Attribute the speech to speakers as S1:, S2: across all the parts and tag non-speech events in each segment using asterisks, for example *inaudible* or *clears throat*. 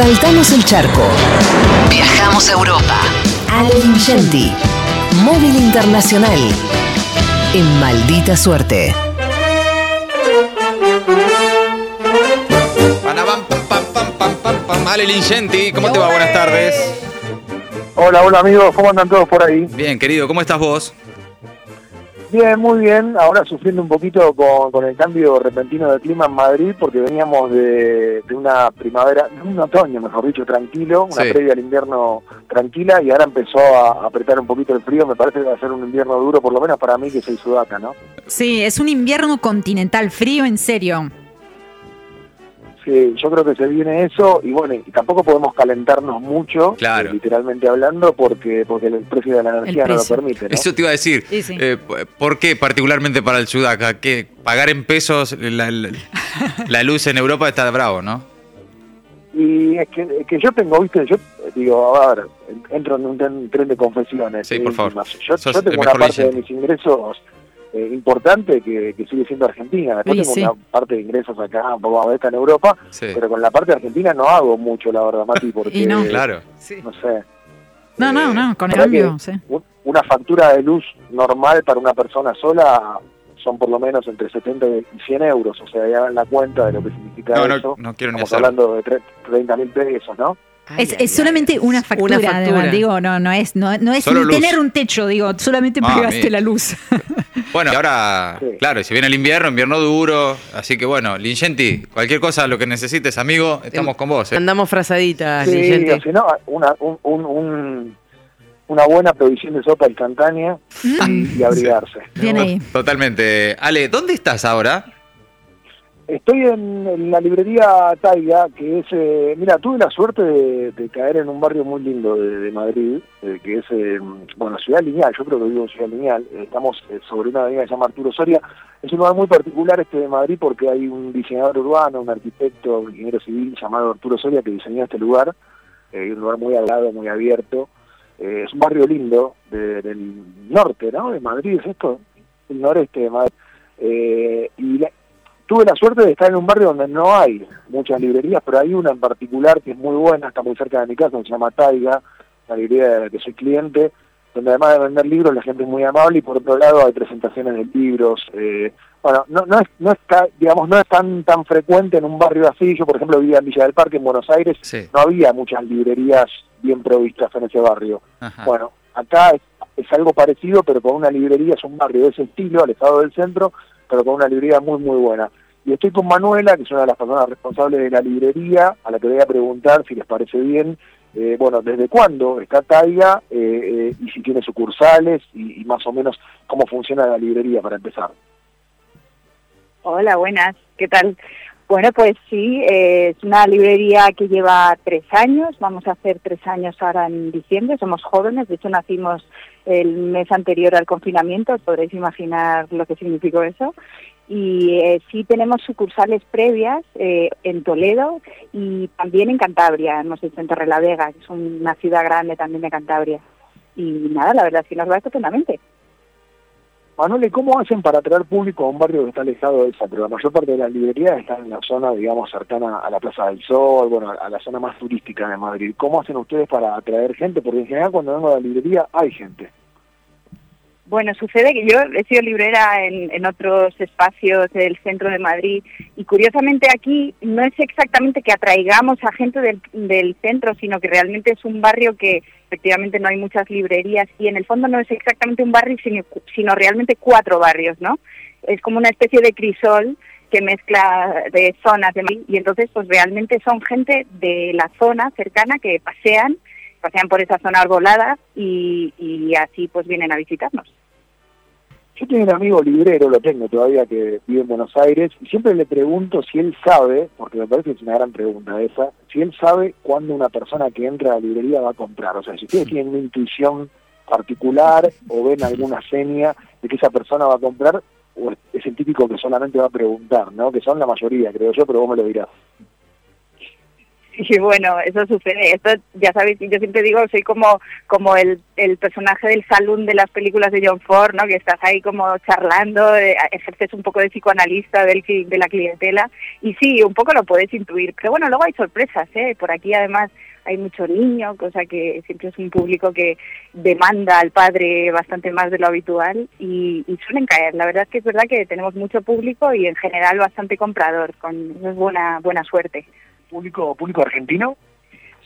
S1: Saltamos el charco. Viajamos a Europa. Ale Ingenti. Móvil Internacional. En maldita suerte.
S2: Panabam, pam, pam, pam, pam, pam, pam. Ale Lingenti, ¿cómo te va? Buenas tardes.
S3: Hola, hola amigos, ¿cómo andan todos por ahí?
S2: Bien, querido, ¿cómo estás vos?
S3: Bien, muy bien. Ahora sufriendo un poquito con, con el cambio repentino de clima en Madrid, porque veníamos de, de una primavera, de un otoño, mejor dicho, tranquilo, una
S2: Sí.
S3: previa al invierno tranquila, y ahora empezó a apretar un poquito el frío. Me parece que va a ser un invierno duro, por lo menos para mí que soy sudaca, ¿no?
S4: Sí, es un invierno continental, frío en serio.
S3: Sí, yo creo que se viene eso, y bueno, y tampoco podemos calentarnos mucho,
S2: Claro.
S3: eh, literalmente hablando, porque porque el precio de la energía no lo permite, ¿no?
S2: Eso te iba a decir.
S4: Sí, sí.
S2: Eh, ¿Por qué particularmente para el Sudaca? Que pagar en pesos la, la- *laughs* la luz en Europa está bravo, ¿no?
S3: Y es que, es que yo tengo, viste, yo eh, digo, a ver, entro en un tren, tren de confesiones.
S2: Sí, por favor.
S3: Yo, yo tengo una parte de mis ingresos eh, importante que, que sigue siendo Argentina. Después
S4: Sí,
S3: tengo
S4: sí.
S3: una parte de ingresos acá, un poco modesta en Europa,
S2: Sí.
S3: pero con la parte de Argentina no hago mucho, la verdad, Mati, *laughs* porque,
S4: Y no.
S2: Claro.
S3: no sé.
S4: No, no,
S3: eh,
S4: no, con el
S3: que
S4: sí.
S3: un- Una factura de luz normal para una persona sola son por lo menos entre 70 y 100 euros, o sea, ya hagan la cuenta de lo que significa
S2: No, no,
S3: eso.
S2: no quiero ni
S3: Estamos hablando de tre- 30 mil pesos, ¿no?
S4: Es, es solamente una factura,
S5: Una factura.
S4: además, digo, no, no es, no, no es ni tener un techo, digo, solamente
S2: Ah,
S4: pagaste la luz. *laughs*
S2: Bueno, y ahora,
S3: Sí.
S2: claro, si viene el invierno, invierno duro, así que bueno, Lingenti, cualquier cosa, lo que necesites, amigo, estamos con vos. ¿eh?
S5: Andamos frazaditas,
S3: Sí,
S5: Lingente.
S3: o si no, una, un, un- un- una buena provisión de sopa instantánea y, y abrigarse.
S4: Bien ahí.
S2: Totalmente. Ale, ¿dónde estás ahora?
S3: Estoy en, la librería Taiga, que es, eh, mira, tuve la suerte de, caer en un barrio muy lindo de, Madrid, eh, que es, eh, bueno, Ciudad Lineal, yo creo que vivo en Ciudad Lineal, eh, estamos eh, sobre una avenida que se llama Arturo Soria, es un lugar muy particular este de Madrid porque hay un diseñador urbano, un arquitecto, un ingeniero civil llamado Arturo Soria que diseñó este lugar, eh, un lugar muy hablado, muy abierto, es un barrio lindo de- del norte, ¿no? De Madrid, es esto, el noreste de Madrid. Y la- tuve la suerte de estar en un barrio donde no hay muchas librerías, pero hay una en particular que es muy buena, está muy cerca de mi casa, se llama Taiga, la librería de la que soy cliente, donde además de vender libros la gente es muy amable y por otro lado hay presentaciones de libros. eh, bueno, no, no, es, no está, digamos, no es tan tan frecuente en un barrio así. Yo, por ejemplo, vivía en Villa del Parque, en Buenos Aires,
S2: Sí.
S3: no había muchas librerías bien provistas en ese barrio.
S2: Ajá.
S3: Bueno, acá es, es algo parecido, pero con una librería, es un barrio de ese estilo, alejado del centro, pero con una librería muy, muy buena. Y estoy con Manuela, que es una de las personas responsables de la librería, a la que voy a preguntar si les parece bien, eh, bueno, desde cuándo está Taiga eh, eh, y si tiene sucursales y, más o menos cómo funciona la librería para empezar.
S6: Hola, buenas, ¿qué tal? Bueno, pues sí, eh, es una librería que lleva tres años, vamos a hacer tres años ahora en diciembre, somos jóvenes, de hecho nacimos el mes anterior al confinamiento, podréis imaginar lo que significó eso. Y eh, sí tenemos sucursales previas eh, en Toledo y también en Cantabria, hemos hecho en Torrelavega, que es una ciudad grande también de Cantabria. Y nada, la verdad es que nos va estupendamente.
S3: Manuel, ¿y ¿cómo hacen para atraer público a un barrio que está alejado del centro? La mayor parte de las librerías están en la zona, digamos, cercana a la Plaza del Sol, bueno, a la zona más turística de Madrid. ¿Cómo hacen ustedes para atraer gente? Porque en general cuando vengo a la librería hay gente.
S6: Bueno, sucede que yo he sido librera en, otros espacios del centro de Madrid y curiosamente aquí no es exactamente que atraigamos a gente del, centro, sino que realmente es un barrio que efectivamente no hay muchas librerías y en el fondo no es exactamente un barrio, sino, sino realmente cuatro barrios, ¿no? Es como una especie de crisol que mezcla de zonas de Madrid y entonces pues realmente son gente de la zona cercana que pasean, pasean por esa zona arbolada y así pues vienen a visitarnos.
S3: Yo tengo un amigo librero, lo tengo todavía, que vive en Buenos Aires, y siempre le pregunto si él sabe, porque me parece que es una gran pregunta esa, si él sabe cuándo una persona que entra a la librería va a comprar. O sea, si ustedes tienen una intuición particular o ven alguna seña de que esa persona va a comprar, o es el típico que solamente va a preguntar, ¿no? Que son la mayoría, creo yo, pero vos me lo dirás. *laughs*
S6: Sí, bueno, eso sucede. Esto, ya sabéis, yo siempre digo, soy como como el, el personaje del salón de las películas de John Ford, ¿no? Que estás ahí como charlando, eh, ejerces un poco de psicoanalista del, de la clientela y sí, un poco lo puedes intuir. Pero bueno, luego hay sorpresas, ¿eh? Por aquí además hay mucho niño, cosa que siempre es un público que demanda al padre bastante más de lo habitual y, suelen caer. La verdad es que es verdad que tenemos mucho público y en general bastante comprador, con buena buena suerte.
S3: ¿Público, público argentino?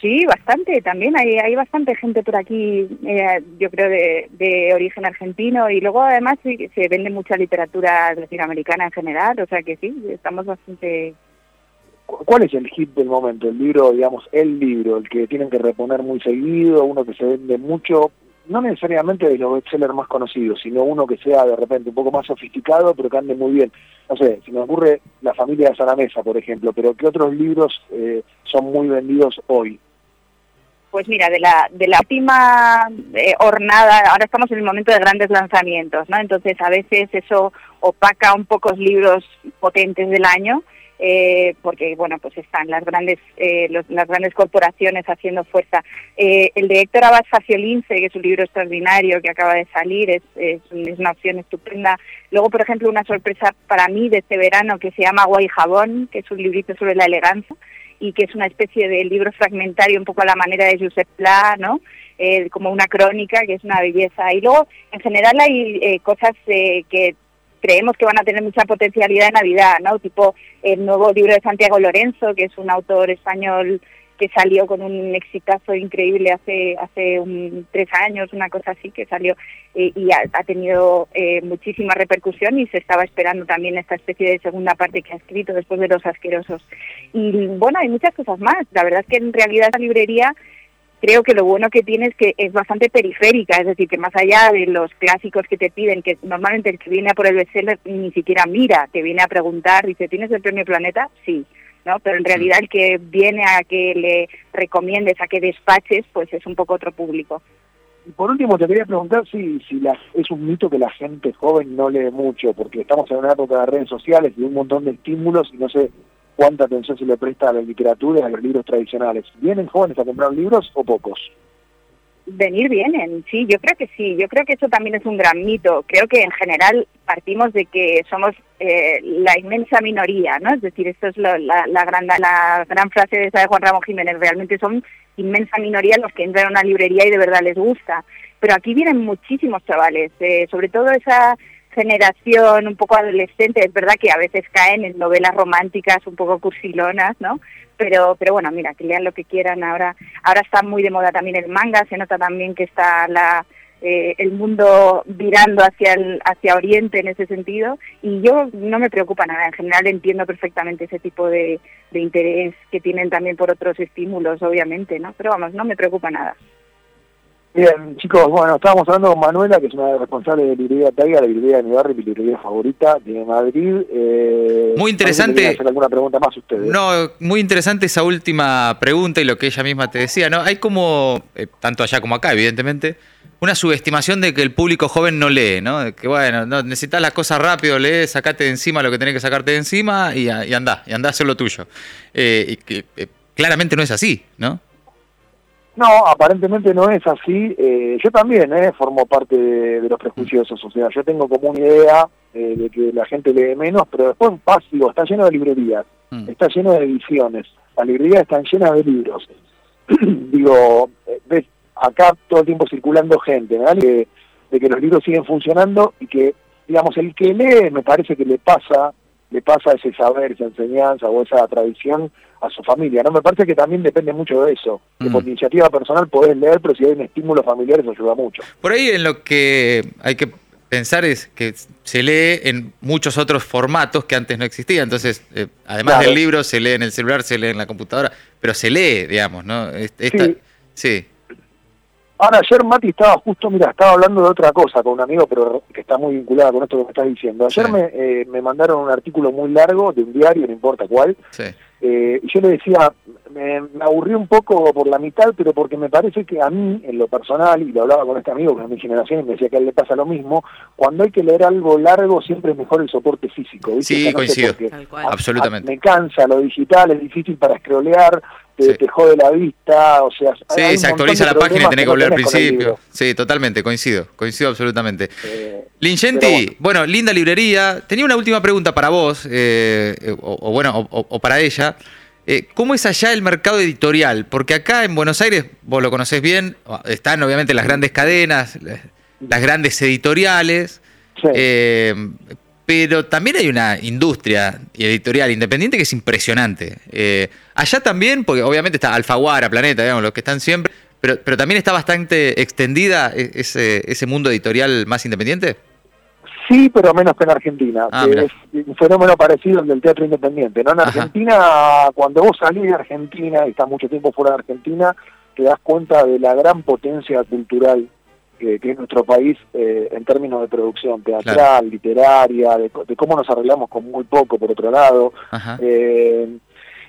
S6: Sí, bastante. También hay, hay bastante gente por aquí, eh, yo creo, de, de, origen argentino. Y luego, además, se vende mucha literatura latinoamericana en general. O sea que sí, estamos bastante
S3: ¿Cuál es el hit del momento? El libro, digamos, el libro, el que tienen que reponer muy seguido, uno que se vende mucho, no necesariamente de los bestsellers más conocidos, sino uno que sea de repente un poco más sofisticado, pero que ande muy bien. No sé, si me ocurre La familia de Salamesa, por ejemplo, pero ¿qué otros libros eh, son muy vendidos hoy?
S6: Pues mira, de la, de la última eh, hornada, ahora estamos en el momento de grandes lanzamientos, ¿no? Entonces a veces eso opaca un poco los libros potentes del año, eh, porque bueno pues están las grandes eh, las grandes corporaciones haciendo fuerza eh, el de Héctor Abad Faciolince que es un libro extraordinario que acaba de salir es, es, una opción estupenda luego por ejemplo una sorpresa para mí de este verano que se llama Agua y Jabón que es un librito sobre la elegancia y que es una especie de libro fragmentario un poco a la manera de Josep Pla, ¿no? como una crónica, que es una belleza. Y luego, en general, hay cosas que creemos que van a tener mucha potencialidad en Navidad, ¿no? Tipo el nuevo libro de Santiago Lorenzo, que es un autor español que salió con un exitazo increíble hace hace un, tres años, una cosa así, que salió eh, y ha, tenido eh, muchísima repercusión y se estaba esperando también esta especie de segunda parte que ha escrito después de Los Asquerosos. Y bueno, hay muchas cosas más. La verdad es que en realidad esta librería creo que lo bueno que tiene es que es bastante periférica, es decir, que más allá de los clásicos que te piden, que normalmente el que viene a por el bestseller ni siquiera mira, te viene a preguntar, dice, ¿tienes el premio Planeta? Sí. ¿no? Pero en realidad el que viene a que le recomiendes, a que despaches, pues es un poco otro público.
S3: Y por último, te quería preguntar si, si la, es un mito que la gente joven no lee mucho, porque estamos en una época de redes sociales y un montón de estímulos y no sé cuánta atención se le presta a la literatura y a los libros tradicionales. ¿Vienen jóvenes a comprar libros o pocos?
S6: Venir vienen, sí, yo creo que sí, yo creo que eso también es un gran mito. Creo que en general partimos de que somos eh, la inmensa minoría, ¿no? Es decir, esto es la, la, gran, la gran frase de esa de Juan Ramón Jiménez, realmente son inmensa minoría los que entran a una librería y de verdad les gusta. Pero aquí vienen muchísimos chavales, eh, sobre todo esa generación un poco adolescente, es verdad que a veces caen en novelas románticas un poco cursilonas, ¿no? Pero, pero bueno, mira, que lean lo que quieran. Ahora, ahora está muy de moda también el manga, se nota también que está la, eh, el mundo virando hacia el, hacia Oriente en ese sentido y yo no me preocupa nada, en general entiendo perfectamente ese tipo de, de interés que tienen también por otros estímulos, obviamente, ¿no? Pero vamos, no me preocupa nada.
S3: Bien, chicos, bueno, estábamos hablando con Manuela, que es una responsable de librería Taiga, la librería de mi barrio, mi librería favorita de Madrid.
S2: Eh, muy interesante.
S3: hacer alguna pregunta más ustedes.
S2: No, muy interesante esa última pregunta y lo que ella misma te decía, ¿no? Hay como, eh, tanto allá como acá, evidentemente, una subestimación de que el público joven no lee, ¿no? que bueno, no, necesitas las cosas rápido, lee, sacate de encima lo que tenés que sacarte de encima y, y andá, y andá a hacer lo tuyo. Eh, y que claramente no es así, ¿no?
S3: No, aparentemente no es así. Eh, yo también eh, formo parte de, los prejuiciosos. O sea, yo tengo como una idea eh, de que la gente lee menos, pero después pasivo, está lleno de librerías, mm. está lleno de ediciones. Las librerías están llenas de libros. *clears throat* Digo, eh, ves acá todo el tiempo circulando gente, ¿verdad? De, de que los libros siguen funcionando y que, digamos, el que lee me parece que le pasa le pasa ese saber, esa enseñanza o esa tradición a su familia. No me parece que también depende mucho de eso. Que por mm. iniciativa personal podés leer, pero si hay un estímulo familiar eso ayuda mucho.
S2: Por ahí en lo que hay que pensar es que se lee en muchos otros formatos que antes no existían. Entonces, eh, además del libro, se lee en el celular, se lee en la computadora, pero se lee, digamos, ¿no?
S3: sí. sí. Ahora, ayer Mati estaba justo, mira, estaba hablando de otra cosa con un amigo, pero que está muy vinculada con esto que me estás diciendo. Ayer me, eh, me mandaron un artículo muy largo de un diario, no importa cuál, sí. Eh, y yo le decía, me, me, aburrí un poco por la mitad, pero porque me parece que a mí, en lo personal, y lo hablaba con este amigo que es mi generación y me decía que a él le pasa lo mismo, cuando hay que leer algo largo siempre es mejor el soporte físico.
S2: Sí, coincido, absolutamente.
S3: me cansa lo digital, es difícil para scrollear, te,
S2: Sí.
S3: te jode la vista, o sea... hay
S2: Sí,
S3: un
S2: se actualiza
S3: de
S2: la página y tenés que volver al principio. Sí, totalmente, coincido, coincido absolutamente.
S3: Eh,
S2: bueno. linda librería. Tenía una última pregunta para vos, eh, eh, o, o bueno, o para ella. Eh, ¿Cómo es allá el mercado editorial? Porque acá en Buenos Aires, vos lo conocés bien, están obviamente las grandes cadenas, las- grandes editoriales,
S3: sí.
S2: eh, pero también hay una industria editorial independiente que es impresionante. Eh, allá también, porque obviamente está Alfaguara, Planeta, digamos, los que están siempre, pero, pero también está bastante extendida e- ese, ese mundo editorial más independiente.
S3: Sí, pero menos que en Argentina,
S2: Ah,
S3: que es un fenómeno parecido al del teatro independiente. ¿no? En
S2: Ajá.
S3: Argentina, cuando vos salís de Argentina y estás mucho tiempo fuera de Argentina, te das cuenta de la gran potencia cultural que, que es nuestro país eh, en términos de producción teatral,
S2: Claro.
S3: literaria, de, de cómo nos arreglamos con muy poco, por otro lado.
S2: Ajá.
S3: Eh,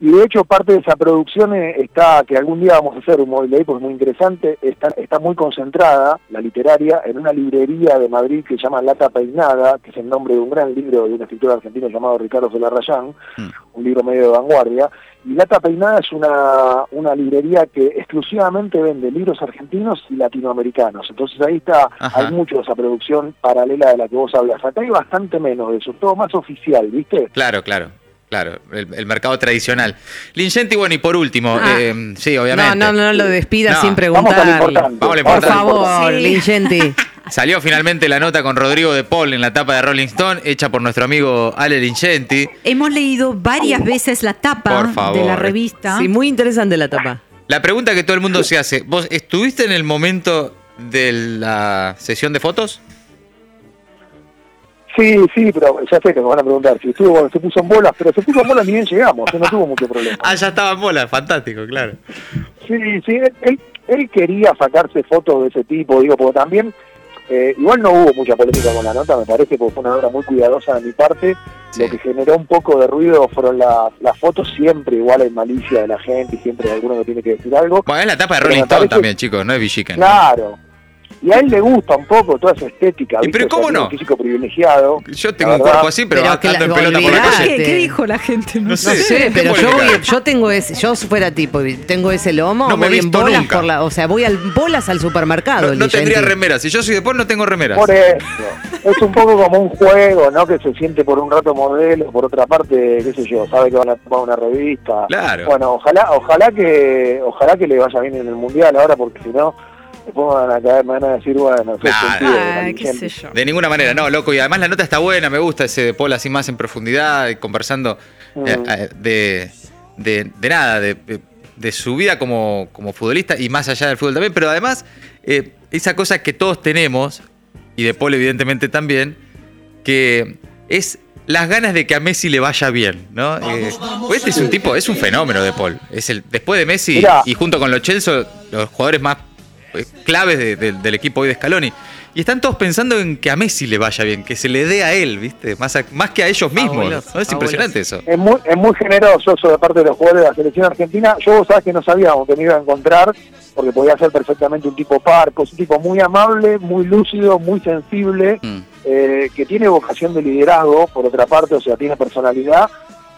S3: y de hecho parte de esa producción eh, está, que algún día vamos a hacer un móvil de ahí porque es muy interesante, está, está muy concentrada, la literaria, en una librería de Madrid que se llama Lata Peinada, que es el nombre de un gran libro de un escritor argentino llamado Ricardo Solarrayán,
S2: Mm.
S3: un libro medio de vanguardia. Y Lata Peinada es una, una librería que exclusivamente vende libros argentinos y latinoamericanos. Entonces ahí está,
S2: Ajá.
S3: hay mucho de esa producción paralela de la que vos hablas. Acá hay bastante menos de eso, todo más oficial, ¿viste?
S2: Claro, claro. Claro, el, el mercado tradicional. Lingenti, bueno, y por último,
S5: Ah.
S2: eh, sí, obviamente.
S5: No, no, no lo despida
S2: No,
S5: sin
S3: Vamos a lo
S5: preguntar.
S3: importante.
S2: Vamos a
S5: Por favor,
S4: Sí.
S5: Lingenti. *laughs*
S2: Salió finalmente la nota con Rodrigo de Paul en la tapa de Rolling Stone, hecha por nuestro amigo Ale Lingenti.
S4: Hemos leído varias veces la tapa
S2: Por favor.
S4: de la revista.
S5: Sí, muy interesante la tapa.
S2: La pregunta que todo el mundo se hace, ¿vos estuviste en el momento de la sesión de fotos?
S3: Sí, sí, pero ya sé que me van a preguntar si estuvo, bueno, se puso en bolas, pero se puso en bolas ni bien llegamos, no tuvo mucho problema.
S2: Ah, ya estaba en bola, fantástico, claro.
S3: Sí, sí, él, él, él quería sacarse fotos de ese tipo, digo, porque también, eh, igual no hubo mucha polémica con la nota, me parece, porque fue una obra muy cuidadosa de mi parte.
S2: Sí.
S3: Lo que generó un poco de ruido fueron la- las fotos, siempre igual hay malicia de la gente y siempre alguno que tiene que decir algo.
S2: Bueno, es la tapa de Rolling Stone
S3: parece-
S2: también, chicos, no es Villiquen.
S3: Claro. Y a él le gusta un poco toda esa estética.
S2: ¿Y
S3: ¿viste?
S2: pero
S3: O sea,
S2: cómo no?
S3: un físico privilegiado.
S2: Yo tengo
S3: La
S2: un cuerpo así, pero,
S5: Pero que
S2: ando en
S5: la-
S2: pelota por la calle.
S4: ¿Qué, qué dijo la gente?
S2: No
S5: No
S2: sé.
S5: sé,
S2: ¿qué
S5: pero yo, voy- yo tengo ese, yo fuera tipo, tengo ese lomo,
S2: No me
S5: voy en bolas
S2: nunca.
S5: por la, o sea, voy al bolas al supermercado.
S2: No, tendría remeras. Si yo soy de Paul, no tengo remeras.
S3: Por eso. Es un poco como un juego, ¿no? Que se siente por un rato modelo, por otra parte, qué sé yo, sabe que van a tomar una revista.
S2: Claro.
S3: Bueno, ojalá, ojalá que, ojalá que le vaya bien en el mundial ahora, porque si no, me van a caer, me van a decir, bueno,
S2: Nah,
S4: Ah, qué sé yo.
S2: De ninguna manera, no, loco. Y además la nota está buena, me gusta ese de Paul así más en profundidad, y conversando
S3: Mm.
S2: eh, eh, de, de, de nada, de, su vida como, como futbolista y más allá del fútbol también. Pero además, eh, esa cosa que todos tenemos, y de Paul evidentemente también, que es las ganas de que a Messi le vaya bien, ¿no? Eh, pues este es un tipo, es un fenómeno de Paul. Es el, después de Messi
S3: Mirá.
S2: y junto con los Chelsea, los jugadores más claves de- de- del equipo hoy de Scaloni. Y están todos pensando en que a Messi le vaya bien, que se le dé a él, ¿viste? Más, a- más que a ellos mismos. Es impresionante eso.
S3: Es muy, es muy generoso eso de parte de los jugadores de la selección argentina. Yo vos sabés que no sabíamos que me iba a encontrar, porque podía ser perfectamente un tipo parco, es un tipo muy amable, muy lúcido, muy sensible,
S2: Mm.
S3: eh, que tiene vocación de liderazgo, por otra parte, o sea, tiene personalidad,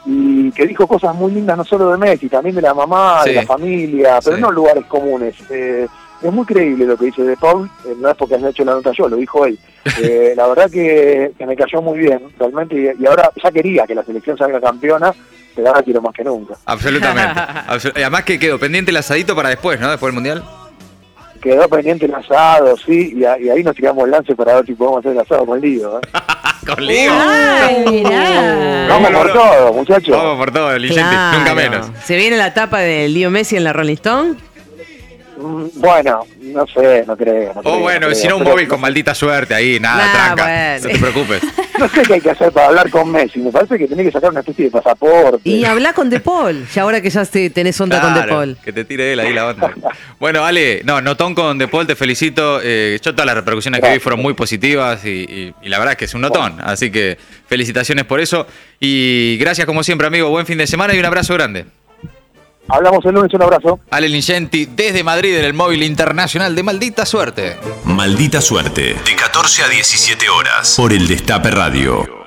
S3: y que dijo cosas muy lindas no solo de Messi, también de la mamá,
S2: Sí.
S3: de la familia, pero
S2: Sí.
S3: no en lugares comunes. Eh, es muy creíble lo que dice De Paul, eh, no es porque haya hecho la nota yo, lo dijo él. *laughs* Eh, la verdad que, que me cayó muy bien, realmente, y, y ahora ya quería que la selección salga campeona, pero ahora quiero más que nunca.
S2: Absolutamente. *laughs* Absol- y además que quedó pendiente el asadito para después, ¿no? Después del Mundial.
S3: Quedó pendiente el asado, sí, y, a- y ahí nos tiramos el lance para ver si podemos hacer el asado con Lío. ¿eh? *laughs*
S2: Con Leo.
S4: Ay, mirá.
S3: Vamos por todo, muchachos.
S2: Vamos por todo, Ligenti,
S5: Claro.
S2: nunca menos.
S5: Se viene la tapa de Leo Messi en la Rolling Stone.
S3: Mm, Bueno, no sé, no creo. No
S2: O
S3: creo,
S2: Oh, bueno,
S3: creo,
S2: si no un
S3: pero
S2: móvil con maldita suerte ahí, nada,
S5: Nah,
S2: tranca.
S5: bueno.
S2: No te preocupes. *laughs*
S3: No sé qué hay que hacer para hablar con Messi. Me parece que tenés que sacar una especie de pasaporte.
S5: Y habla con De Paul, ya ahora que ya te- tenés onda con De Paul.
S2: Que te tire él ahí la onda. bueno, Ale, no, notón con De Paul, te felicito. Eh, yo todas las repercusiones que vi fueron muy positivas y, y- y la verdad es que es un notón. Así que felicitaciones por eso. Y gracias como siempre, amigo. Buen fin de semana y un abrazo grande.
S3: Hablamos el lunes, un abrazo.
S2: Ale Lingenti desde Madrid en el móvil internacional de Maldita Suerte.
S7: Maldita suerte. De 14 a 17 horas. Por el Destape Radio.